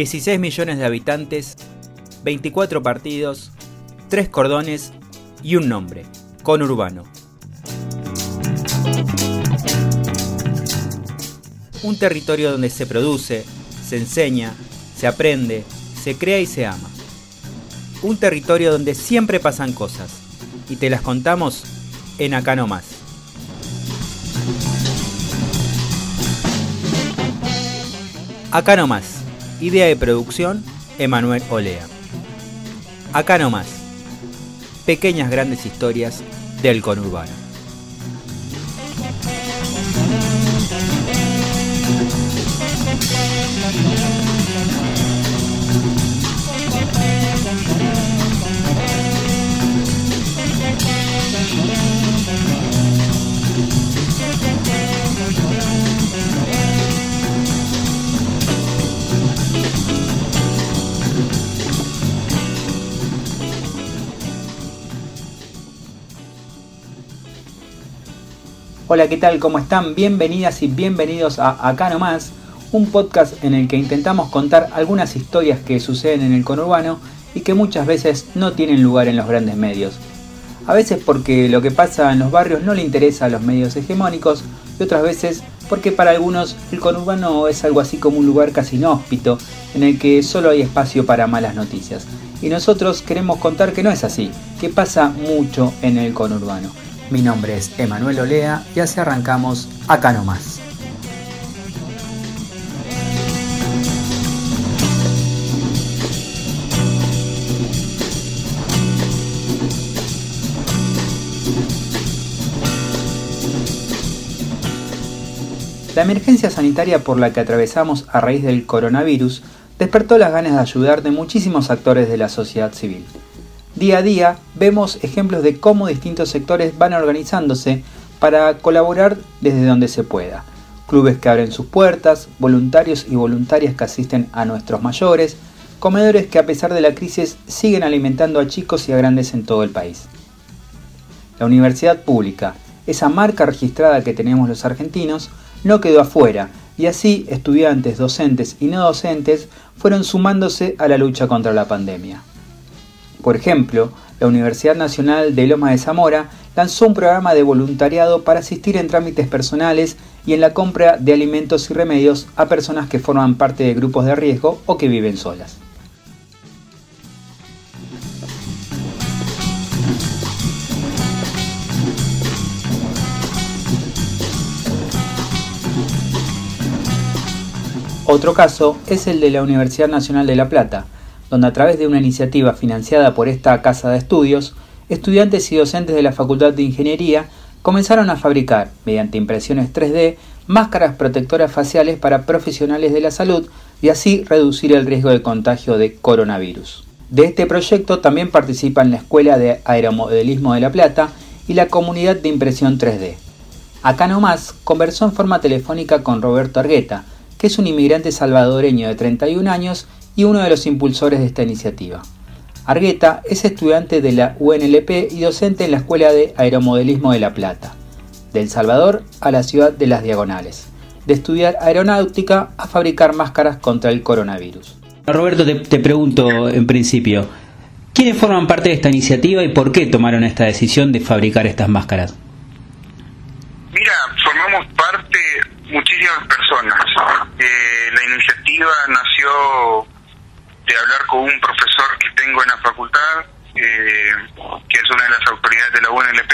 16 millones de habitantes, 24 partidos, 3 cordones y un nombre, conurbano. Un territorio donde se produce, se enseña, se aprende, se crea y se ama. Un territorio donde siempre pasan cosas y te las contamos en Acá No Más. Acá No Más. Idea de producción, Emanuel Olea. Acá No Más. Pequeñas grandes historias del conurbano. Hola, ¿qué tal? ¿Cómo están? Bienvenidas y bienvenidos a Acá Nomás, un podcast en el que intentamos contar algunas historias que suceden en el conurbano y que muchas veces no tienen lugar en los grandes medios. A veces porque lo que pasa en los barrios no le interesa a los medios hegemónicos y otras veces porque para algunos el conurbano es algo así como un lugar casi inhóspito en el que solo hay espacio para malas noticias. Y nosotros queremos contar que no es así, que pasa mucho en el conurbano. Mi nombre es Emanuel Olea y así arrancamos acá nomás. La emergencia sanitaria por la que atravesamos a raíz del coronavirus despertó las ganas de ayudar de muchísimos actores de la sociedad civil. Día a día vemos ejemplos de cómo distintos sectores van organizándose para colaborar desde donde se pueda. Clubes que abren sus puertas, voluntarios y voluntarias que asisten a nuestros mayores, comedores que a pesar de la crisis siguen alimentando a chicos y a grandes en todo el país. La universidad pública, esa marca registrada que tenemos los argentinos, no quedó afuera y así estudiantes, docentes y no docentes fueron sumándose a la lucha contra la pandemia. Por ejemplo, la Universidad Nacional de Loma de Zamora lanzó un programa de voluntariado para asistir en trámites personales y en la compra de alimentos y remedios a personas que forman parte de grupos de riesgo o que viven solas. Otro caso es el de la Universidad Nacional de La Plata, donde a través de una iniciativa financiada por esta casa de estudios, estudiantes y docentes de la Facultad de Ingeniería comenzaron a fabricar, mediante impresiones 3D, máscaras protectoras faciales para profesionales de la salud y así reducir el riesgo de contagio de coronavirus. De este proyecto también participan la Escuela de Aeromodelismo de La Plata y la Comunidad de Impresión 3D. Acá nomás conversó en forma telefónica con Roberto Argueta, que es un inmigrante salvadoreño de 31 años y uno de los impulsores de esta iniciativa. Argueta es estudiante de la UNLP y docente en la Escuela de Aeromodelismo de La Plata, de El Salvador a la ciudad de Las Diagonales, de estudiar aeronáutica a fabricar máscaras contra el coronavirus. Roberto, te, te pregunto en principio, ¿quiénes forman parte de esta iniciativa y por qué tomaron esta decisión de fabricar estas máscaras? Mira, formamos parte muchísimas personas. Eh, la iniciativa nació de un profesor que tengo en la facultad, eh, que es una de las autoridades de la UNLP,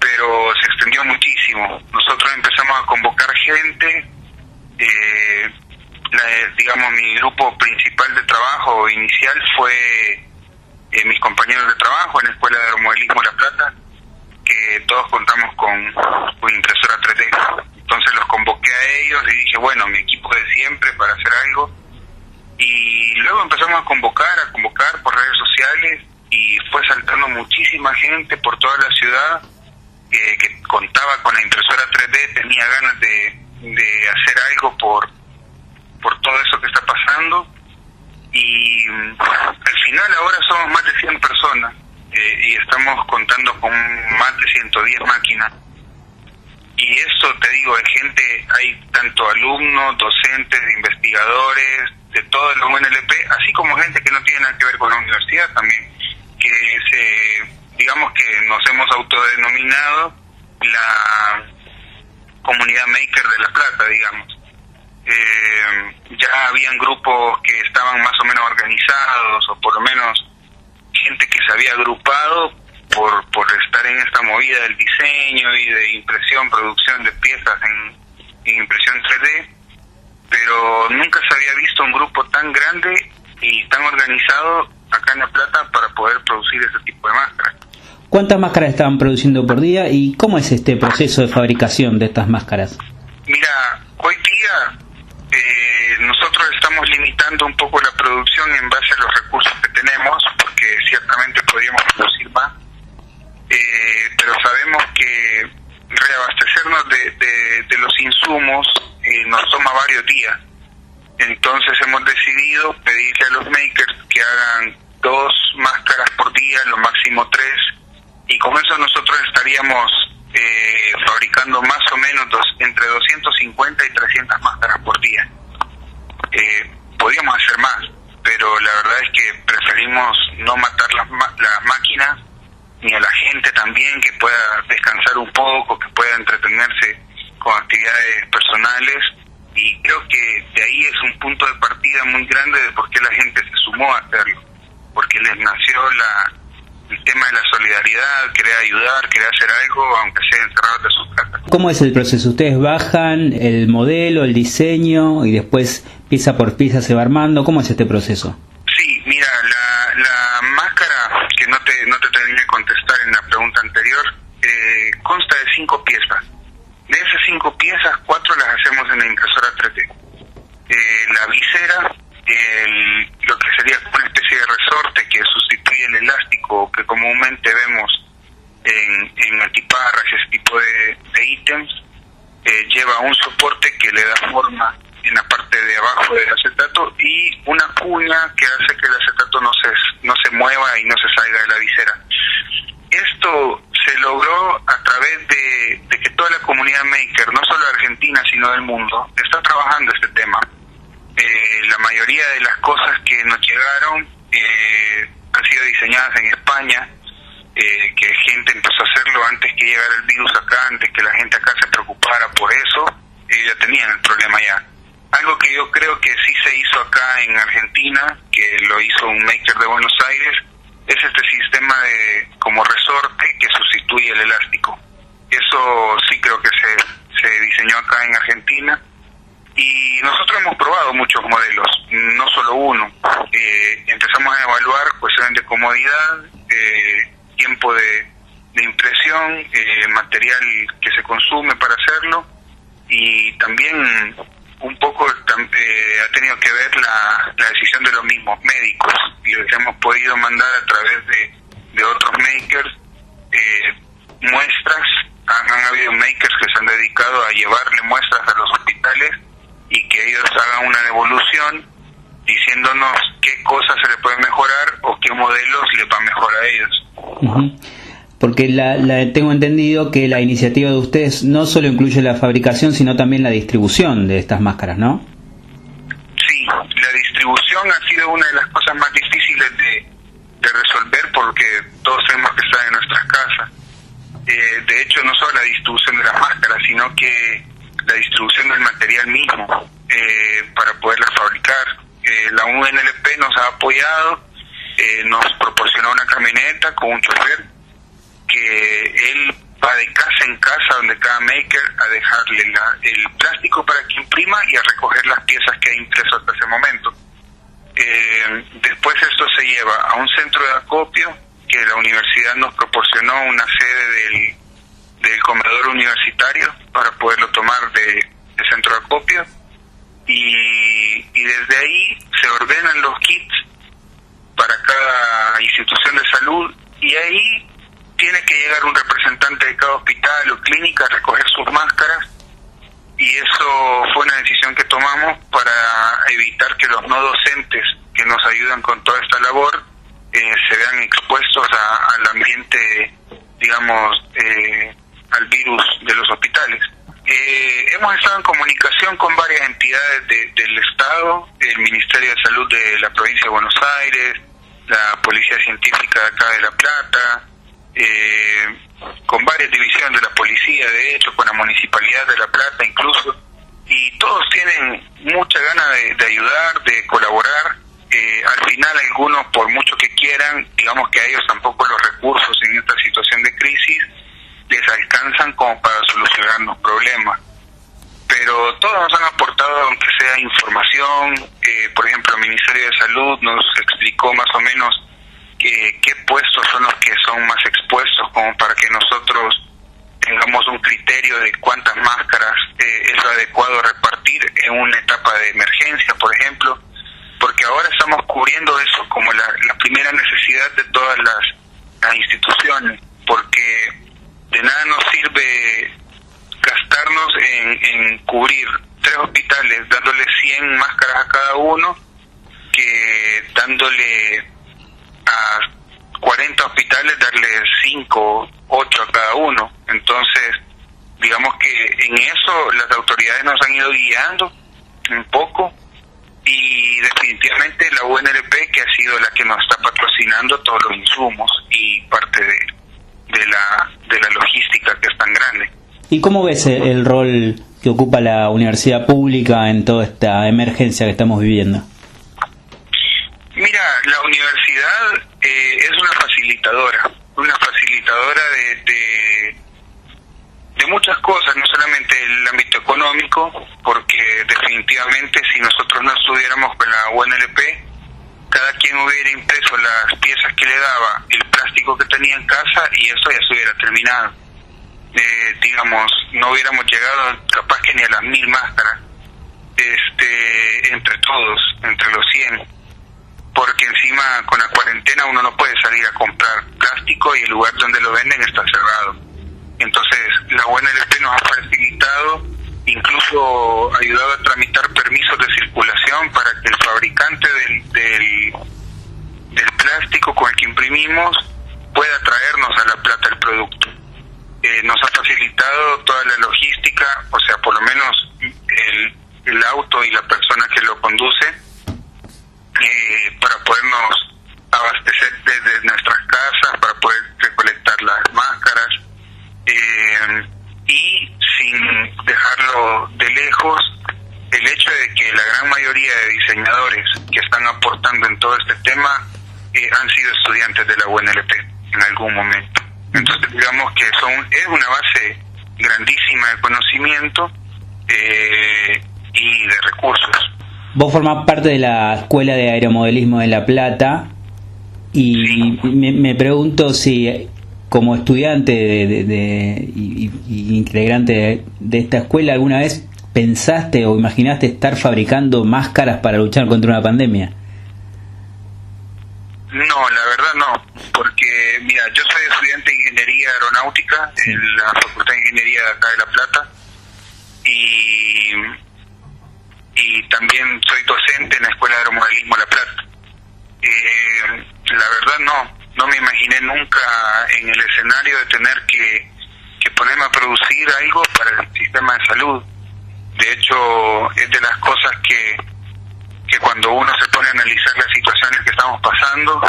pero se extendió muchísimo. Nosotros empezamos a convocar gente, eh, digamos, mi grupo principal de trabajo inicial fue eh, mis compañeros de trabajo en la Escuela de Aeromodelismo La Plata, que todos contamos con, con impresora 3D. Entonces los convoqué a ellos y dije, bueno, mi equipo de siempre para hacer algo y luego empezamos a convocar, a convocar por redes sociales y fue saltando muchísima gente por toda la ciudad que, contaba con la impresora 3D, tenía ganas de, de hacer algo por, por todo eso que está pasando. Y al final ahora somos más de 100 personas eh, y estamos contando con más de 110 máquinas y esto te digo, hay gente, hay tanto alumnos, docentes, investigadores, de todo el UNLP, así como gente que no tiene nada que ver con la universidad también, que se, digamos que nos hemos autodenominado la comunidad maker de La Plata, digamos. Eh, ya habían grupos que estaban más o menos organizados, o por lo menos gente que se había agrupado por, por estar en esta movida del diseño y de impresión, producción de piezas en, impresión 3D, pero nunca se había visto un grupo tan grande y tan organizado acá en La Plata para poder producir ese tipo de máscaras. ¿Cuántas máscaras estaban produciendo por día y cómo es este proceso de fabricación de estas máscaras? Mira, hoy día eh, nosotros estamos limitando un poco la producción en base a los recursos que tenemos, porque ciertamente podríamos producir más, eh, pero sabemos que reabastecernos de, de, los insumos eh, nos toma varios días. Entonces hemos decidido pedirle a los makers que hagan dos máscaras por día, lo máximo tres, y con eso nosotros estaríamos eh, fabricando más o menos dos, entre 250 y 300 máscaras por día. Eh, podríamos hacer más, pero la verdad es que preferimos no matar las, las máquinas ni a la gente también que pueda descansar un poco, que pueda entretenerse con actividades personales y creo que de ahí es un punto de partida muy grande de por qué la gente se sumó a hacerlo, porque les nació la, el tema de la solidaridad, querer ayudar, querer hacer algo, aunque sea encerrados de su casa. ¿Cómo es el proceso? ¿Ustedes bajan el modelo, el diseño y después pieza por pieza se va armando? ¿Cómo es este proceso? Sí, mira, la, la máscara, que no te, no te terminé de contestar en la pregunta anterior, eh, consta de cinco piezas. De esas cinco piezas, cuatro las hacemos en la impresora 3D. Eh, la visera, el, lo que sería una especie de resorte que sustituye el elástico que comúnmente vemos en, en antiparras, ese tipo de, ítems, eh, lleva un soporte que le da forma en la parte de abajo del acetato y una cuña que hace que el acetato no se, no se mueva y no se salga de la visera. Esto se logró a través de, de que toda la comunidad maker, no solo de Argentina, sino del mundo, está trabajando este tema. Eh, la mayoría de las cosas que nos llegaron eh, han sido diseñadas en España, eh, que gente empezó a hacerlo antes que llegara el virus acá, antes que la gente acá se preocupara por eso, ellos ya tenían el problema ya. Algo que yo creo que sí se hizo acá en Argentina, que lo hizo un maker de Buenos Aires, es este sistema de como resorte que sustituye el elástico. Eso sí creo que se, se diseñó acá en Argentina y nosotros hemos probado muchos modelos, no solo uno. Eh, empezamos a evaluar cuestiones de comodidad, eh, tiempo de, impresión, eh, material que se consume para hacerlo y también un poco ha tenido que ver la, decisión de los mismos médicos y les hemos podido mandar a través de, de otros makers muestras. Han, han, habido makers que se han dedicado a llevarle muestras a los hospitales y que ellos hagan una devolución diciéndonos qué cosas se le pueden mejorar o qué modelos les va mejor a ellos. Porque la, la, tengo entendido que la iniciativa de ustedes no solo incluye la fabricación, sino también la distribución de estas máscaras, ¿no? Sí, la distribución ha sido una de las cosas más difíciles de, de resolver porque todos tenemos que estar en nuestras casas. Eh, de hecho, no solo la distribución de las máscaras, sino que la distribución del material mismo eh, para poderlas fabricar. Eh, la UNLP nos ha apoyado, eh, nos proporcionó una camioneta con un chofer que él va de casa en casa donde cada maker a dejarle el plástico para que imprima y a recoger las piezas que ha impreso hasta ese momento. Eh, después esto se lleva a un centro de acopio que la universidad nos proporcionó una sede del, del comedor universitario para poderlo tomar de, de centro de acopio. Y, y desde ahí se ordenan los kits para cada institución de salud y ahí tiene que llegar un representante de cada hospital o clínica a recoger sus máscaras y eso fue una decisión que tomamos para evitar que los no docentes que nos ayudan con toda esta labor eh, se vean expuestos a, al ambiente, digamos, eh, al virus de los hospitales. Eh, hemos estado en comunicación con varias entidades del Estado, el Ministerio de Salud de la provincia de Buenos Aires, la Policía Científica de acá de La Plata, eh, con varias divisiones de la policía, de hecho, con la Municipalidad de La Plata incluso, y todos tienen mucha gana de, ayudar, de colaborar. Eh, al final algunos, por mucho que quieran, digamos que a ellos tampoco los recursos en esta situación de crisis les alcanzan como para solucionar los problemas. Pero todos nos han aportado, aunque sea información, eh, por ejemplo, el Ministerio de Salud nos explicó más o menos qué puestos son los que son más expuestos, como para que nosotros tengamos un criterio de cuántas máscaras eh, es adecuado repartir en una etapa de emergencia, por ejemplo, porque ahora estamos cubriendo eso como la, primera necesidad de todas las instituciones, porque de nada nos sirve gastarnos en, en cubrir tres hospitales dándole 100 máscaras a cada uno que dándole a 40 hospitales darle 5, 8 a cada uno. Entonces, digamos que en eso las autoridades nos han ido guiando un poco y definitivamente la UNLP que ha sido la que nos está patrocinando todos los insumos y parte de, de la, de la logística que es tan grande. ¿Y cómo ves el, rol que ocupa la universidad pública en toda esta emergencia que estamos viviendo? Mira, la universidad eh, es una facilitadora, una facilitadora de, de, de, muchas cosas, no solamente el ámbito económico, porque definitivamente si nosotros no estuviéramos con la UNLP, cada quien hubiera impreso las piezas que le daba, el plástico que tenía en casa y eso ya se hubiera terminado. Eh, digamos, no hubiéramos llegado capaz que ni a las mil máscaras, este, entre todos, entre los 100, porque encima con la cuarentena uno no puede salir a comprar plástico y el lugar donde lo venden está cerrado. Entonces, la UNLP nos ha facilitado incluso ayudado a tramitar permisos de circulación para que el fabricante del, del, plástico con el que imprimimos pueda traernos a La Plata el producto. Eh, nos ha facilitado toda la logística, o sea, por lo menos el, el auto y la persona que lo conduce, eh, para podernos abastecer desde nuestras casas, para poder recolectar las máscaras. Eh, y sin dejarlo de lejos, el hecho de que la gran mayoría de diseñadores que están aportando en todo este tema eh, han sido estudiantes de la UNLP en algún momento. Entonces digamos que son es una base grandísima de conocimiento eh, y de recursos. Vos formás parte de la Escuela de Aeromodelismo de La Plata y me, me pregunto si como estudiante de, y, integrante de, esta escuela, ¿alguna vez pensaste o imaginaste estar fabricando máscaras para luchar contra una pandemia? No, la verdad no, porque mira, yo soy estudiante de Ingeniería Aeronáutica en la Facultad de Ingeniería de acá de La Plata y, y también soy docente en la Escuela de Aeromodelismo La Plata. Eh, la verdad no, no me imaginé nunca en el escenario de tener que, ponerme a producir algo para el sistema de salud. De hecho, es de las cosas que, que cuando uno se pone a analizar las situaciones que estamos pasando,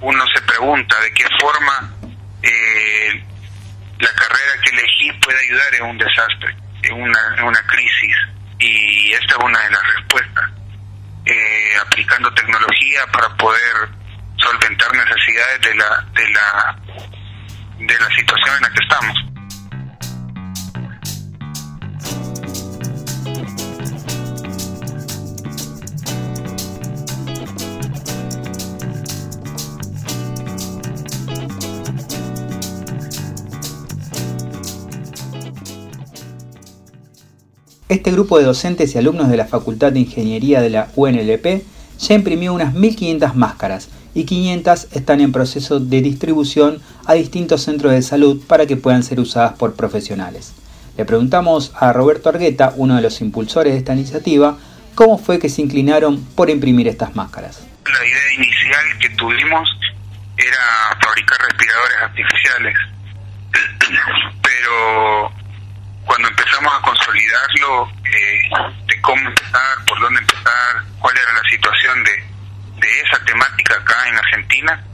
uno se pregunta de qué forma eh, la carrera que elegí puede ayudar en un desastre, en una, en una crisis. Y esta es una de las respuestas. Eh, aplicando tecnología para poder solventar necesidades de la, de la, de la situación en la que estamos. Este grupo de docentes y alumnos de la Facultad de Ingeniería de la UNLP ya imprimió unas 1.500 máscaras y 500 están en proceso de distribución a distintos centros de salud para que puedan ser usadas por profesionales. Le preguntamos a Roberto Argueta, uno de los impulsores de esta iniciativa, cómo fue que se inclinaron por imprimir estas máscaras. La idea inicial que tuvimos era fabricar respiradores artificiales, pero cuando empezamos a construir explicarlo eh, de cómo empezar, por dónde empezar, cuál era la situación de, de esa temática acá en Argentina,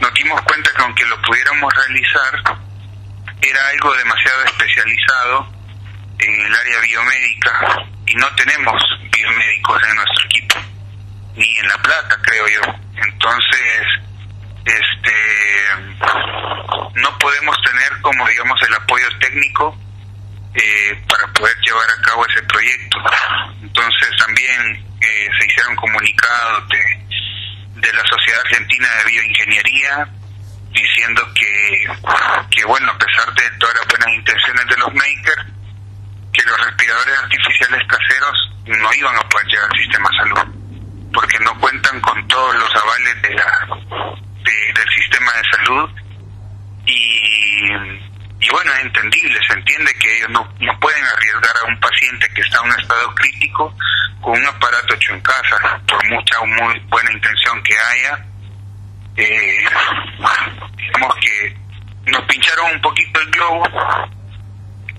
nos dimos cuenta que aunque lo pudiéramos realizar, era algo demasiado especializado en el área biomédica y no tenemos biomédicos en nuestro equipo, ni en La Plata, creo yo. Entonces, este no podemos tener como digamos el apoyo técnico eh, para poder llevar a cabo ese proyecto. Entonces también eh, se hicieron comunicados de, de la Sociedad Argentina de Bioingeniería diciendo que, que bueno, a pesar de todas las buenas intenciones de los makers, que los respiradores artificiales caseros no iban a poder llegar al sistema de salud, porque no cuentan con todos los avales de la del sistema de salud. Y, y bueno, es entendible, se entiende que ellos no, no pueden arriesgar a un paciente que está en un estado crítico con un aparato hecho en casa, por mucha o muy buena intención que haya. Eh, digamos que nos pincharon un poquito el globo,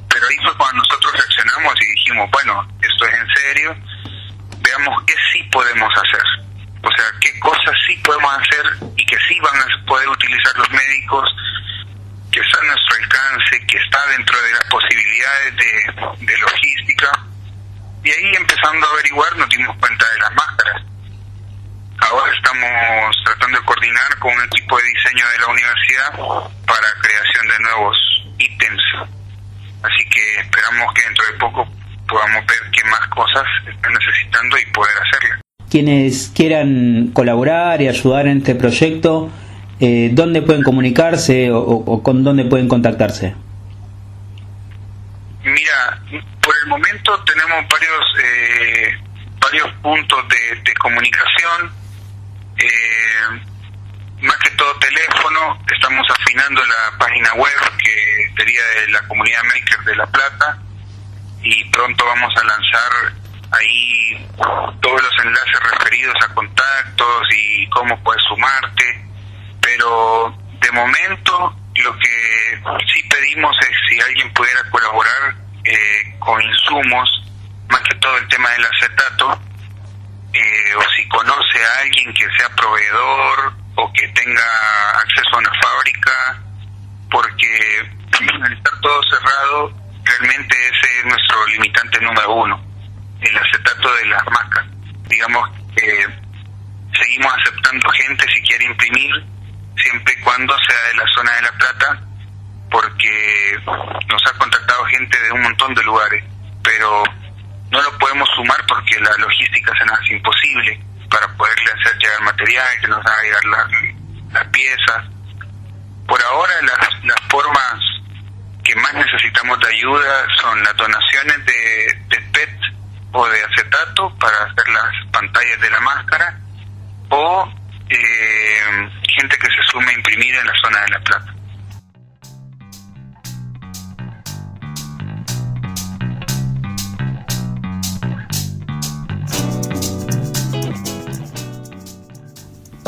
pero ahí fue cuando nosotros reaccionamos y dijimos, bueno, esto es en serio, veamos qué sí podemos hacer o sea, qué cosas sí podemos hacer y que sí van a poder utilizar los médicos, que está a nuestro alcance, que está dentro de las posibilidades de, logística. Y ahí empezando a averiguar nos dimos cuenta de las máscaras. Ahora estamos tratando de coordinar con un equipo de diseño de la universidad para creación de nuevos ítems. Así que esperamos que dentro de poco podamos ver qué más cosas están necesitando y poder hacerlas quienes quieran colaborar y ayudar en este proyecto, eh, ¿dónde pueden comunicarse o, con dónde pueden contactarse? Mira, por tenemos varios eh, varios puntos de, comunicación, eh, más que todo teléfono, estamos afinando la página web que sería de la comunidad Maker de La Plata y pronto vamos a lanzar ahí todos los enlaces referidos a contactos y cómo puedes sumarte, pero de momento lo que sí pedimos es si alguien pudiera colaborar eh, con insumos, más que todo el tema del acetato, eh, o si conoce a alguien que sea proveedor o que tenga acceso a una fábrica, porque al estar todo cerrado, realmente ese es nuestro limitante número uno el acetato de las máscaras. Digamos que seguimos aceptando gente si quiere imprimir, siempre y cuando sea de la zona de La Plata, porque nos ha contactado gente de un montón de lugares, pero no lo podemos sumar porque la logística se nos hace imposible para poderle hacer llegar material, que nos haga llegar las piezas. Por ahora las, las formas que más necesitamos de ayuda son las donaciones de, de PET o de acetato para hacer las pantallas de la máscara o eh, gente que se sume a imprimir en la zona de La Plata.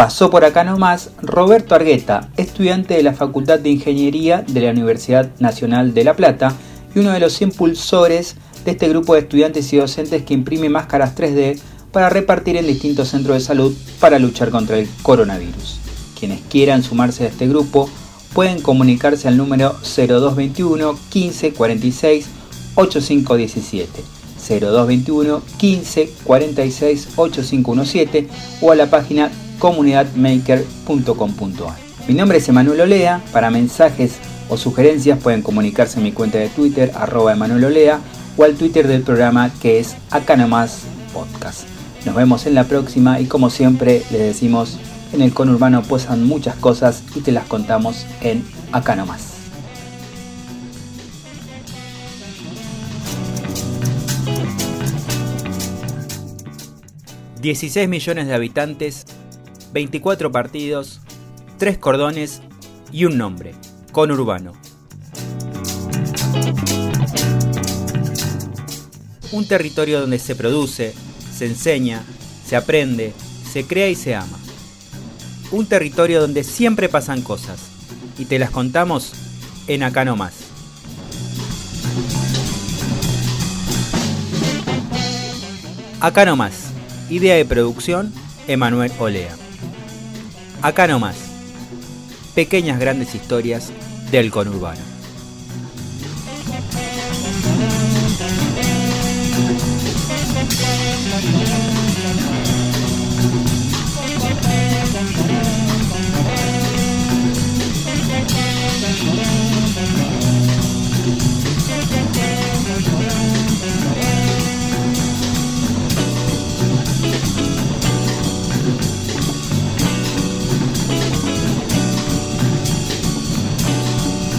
Pasó por acá nomás Roberto Argueta, estudiante de la Facultad de Ingeniería de la Universidad Nacional de La Plata y uno de los impulsores de este grupo de estudiantes y docentes que imprime máscaras 3D para repartir en distintos centros de salud para luchar contra el coronavirus. Quienes quieran sumarse a este grupo pueden comunicarse al número 0221 15 46 8517 0221 15 46 8517 o a la página comunidadmaker.com.ar. Mi nombre es Emanuel Olea, para mensajes o sugerencias pueden comunicarse en mi cuenta de Twitter arroba Emanuel Olea o al Twitter del programa que es Acá Nomás Podcast. Nos vemos en la próxima y como siempre les decimos, en el conurbano pasan muchas cosas y te las contamos en Acá Nomás. ...16 millones de habitantes... ...24 partidos... ...3 cordones... ...y un nombre... ...conurbano... un territorio donde se produce, se enseña, se aprende, se crea y se ama. Un territorio donde siempre pasan cosas y te las contamos en acá nomás. Acá nomás. Idea de producción, Emanuel Olea. Acá nomás. Pequeñas grandes historias del conurbano.